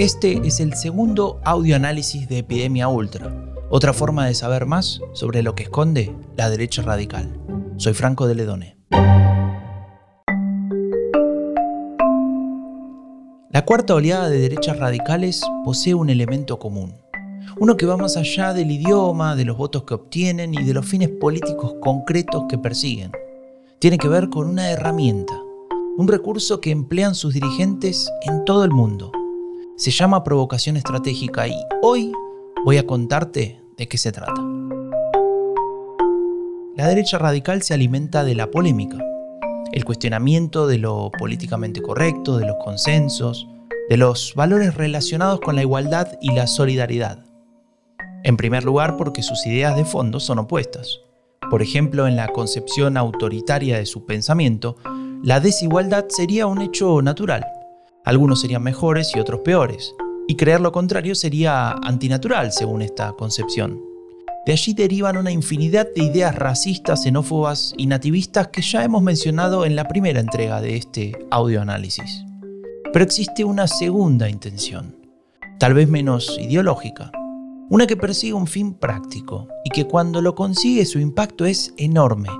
Este es el segundo audioanálisis de Epidemia Ultra, otra forma de saber más sobre lo que esconde la derecha radical. Soy Franco de Ledone. La cuarta oleada de derechas radicales posee un elemento común, uno que va más allá del idioma, de los votos que obtienen y de los fines políticos concretos que persiguen. Tiene que ver con una herramienta, un recurso que emplean sus dirigentes en todo el mundo se llama provocación estratégica y hoy voy a contarte de qué se trata. La derecha radical se alimenta de la polémica, el cuestionamiento de lo políticamente correcto, de los consensos, de los valores relacionados con la igualdad y la solidaridad. En primer lugar porque sus ideas de fondo son opuestas. Por ejemplo, en la concepción autoritaria de su pensamiento, la desigualdad sería un hecho natural, algunos serían mejores y otros peores, y creer lo contrario sería antinatural según esta concepción. De allí derivan una infinidad de ideas racistas, xenófobas y nativistas que ya hemos mencionado en la primera entrega de este audioanálisis. Pero existe una segunda intención, tal vez menos ideológica, una que persigue un fin práctico y que cuando lo consigue su impacto es enorme.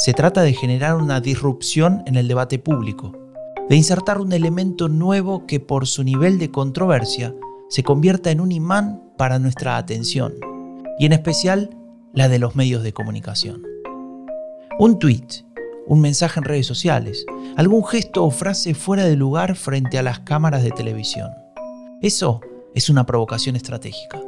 Se trata de generar una disrupción en el debate público, de insertar un elemento nuevo que por su nivel de controversia se convierta en un imán para nuestra atención, y en especial la de los medios de comunicación. Un tweet, un mensaje en redes sociales, algún gesto o frase fuera de lugar frente a las cámaras de televisión. Eso es una provocación estratégica.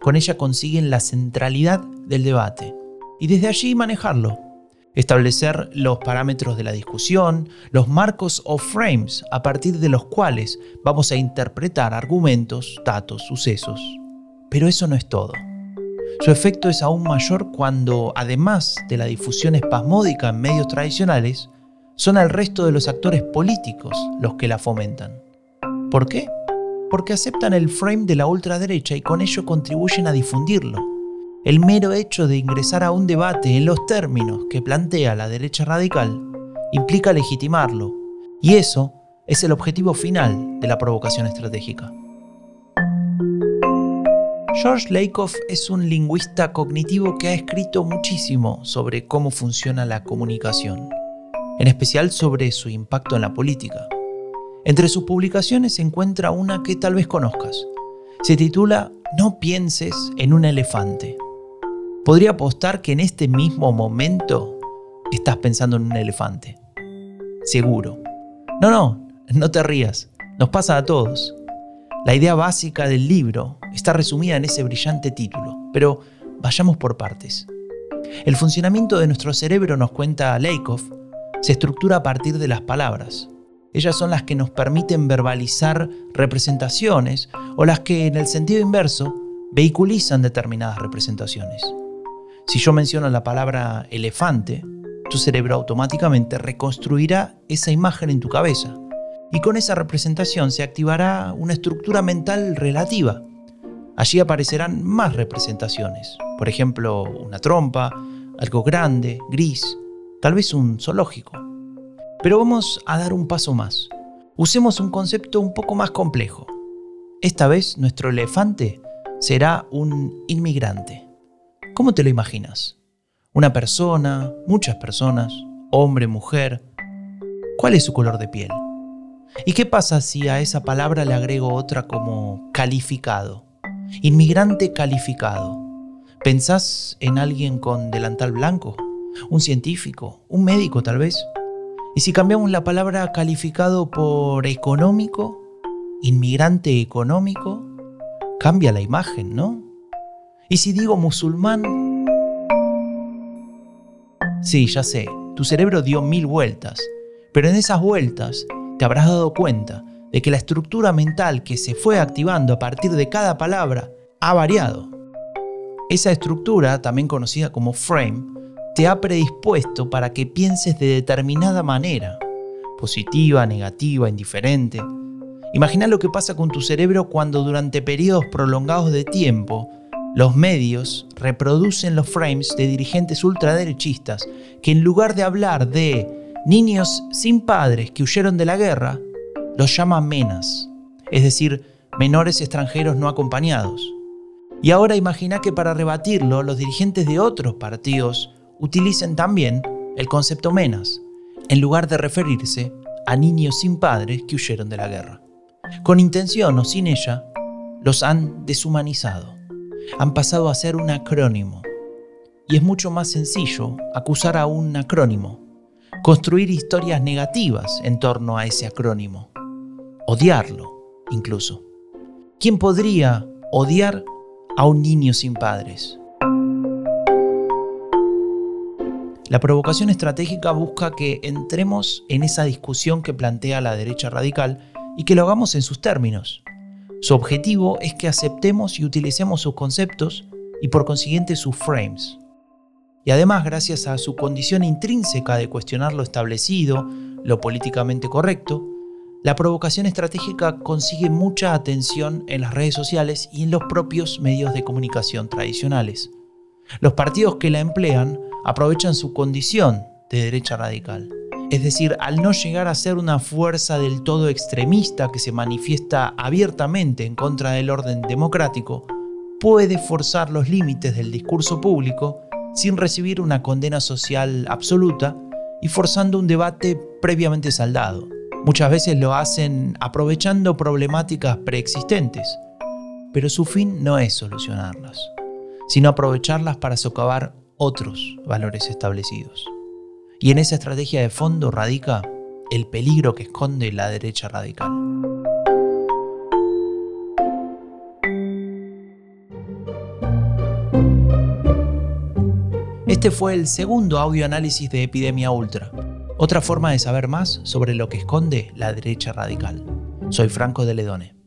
Con ella consiguen la centralidad del debate y desde allí manejarlo establecer los parámetros de la discusión, los marcos o frames a partir de los cuales vamos a interpretar argumentos, datos, sucesos. Pero eso no es todo. Su efecto es aún mayor cuando, además de la difusión espasmódica en medios tradicionales, son el resto de los actores políticos los que la fomentan. ¿Por qué? Porque aceptan el frame de la ultraderecha y con ello contribuyen a difundirlo el mero hecho de ingresar a un debate en los términos que plantea la derecha radical implica legitimarlo, y eso es el objetivo final de la provocación estratégica. George Lakoff es un lingüista cognitivo que ha escrito muchísimo sobre cómo funciona la comunicación, en especial sobre su impacto en la política. Entre sus publicaciones se encuentra una que tal vez conozcas. Se titula No pienses en un elefante. Podría apostar que en este mismo momento estás pensando en un elefante. Seguro. No, no, no te rías. Nos pasa a todos. La idea básica del libro está resumida en ese brillante título, pero vayamos por partes. El funcionamiento de nuestro cerebro, nos cuenta Lakoff, se estructura a partir de las palabras. Ellas son las que nos permiten verbalizar representaciones o las que, en el sentido inverso, vehiculizan determinadas representaciones. Si yo menciono la palabra elefante, tu cerebro automáticamente reconstruirá esa imagen en tu cabeza y con esa representación se activará una estructura mental relativa. Allí aparecerán más representaciones, por ejemplo, una trompa, algo grande, gris, tal vez un zoológico. Pero vamos a dar un paso más. Usemos un concepto un poco más complejo. Esta vez nuestro elefante será un inmigrante. ¿Cómo te lo imaginas? ¿Una persona? ¿Muchas personas? ¿Hombre? ¿Mujer? ¿Cuál es su color de piel? ¿Y qué pasa si a esa palabra le agrego otra como calificado? Inmigrante calificado. ¿Pensás en alguien con delantal blanco? ¿Un científico? ¿Un médico tal vez? ¿Y si cambiamos la palabra calificado por económico? ¿Inmigrante económico? Cambia la imagen, ¿no? ¿Y si digo musulmán? Sí, ya sé, tu cerebro dio mil vueltas, pero en esas vueltas te habrás dado cuenta de que la estructura mental que se fue activando a partir de cada palabra ha variado. Esa estructura, también conocida como frame, te ha predispuesto para que pienses de determinada manera, positiva, negativa, indiferente. Imagina lo que pasa con tu cerebro cuando durante periodos prolongados de tiempo los medios reproducen los frames de dirigentes ultraderechistas que en lugar de hablar de Niños sin padres que huyeron de la guerra los llama menas, es decir, menores extranjeros no acompañados. Y ahora imagina que para rebatirlo los dirigentes de otros partidos utilicen también el concepto menas, en lugar de referirse a niños sin padres que huyeron de la guerra. Con intención o sin ella, los han deshumanizado. Han pasado a ser un acrónimo. Y es mucho más sencillo acusar a un acrónimo, construir historias negativas en torno a ese acrónimo, odiarlo incluso. ¿Quién podría odiar a un niño sin padres? La provocación estratégica busca que entremos en esa discusión que plantea la derecha radical y que lo hagamos en sus términos. Su objetivo es que aceptemos y utilicemos sus conceptos y por consiguiente sus frames. Y además, gracias a su condición intrínseca de cuestionar lo establecido, lo políticamente correcto, la provocación estratégica consigue mucha atención en las redes sociales y en los propios medios de comunicación tradicionales. Los partidos que la emplean aprovechan su condición de derecha radical. Es decir, al no llegar a ser una fuerza del todo extremista que se manifiesta abiertamente en contra del orden democrático, puede forzar los límites del discurso público sin recibir una condena social absoluta y forzando un debate previamente saldado. Muchas veces lo hacen aprovechando problemáticas preexistentes, pero su fin no es solucionarlas, sino aprovecharlas para socavar otros valores establecidos. Y en esa estrategia de fondo radica el peligro que esconde la derecha radical. Este fue el segundo audio análisis de Epidemia Ultra otra forma de saber más sobre lo que esconde la derecha radical. Soy Franco de Ledone.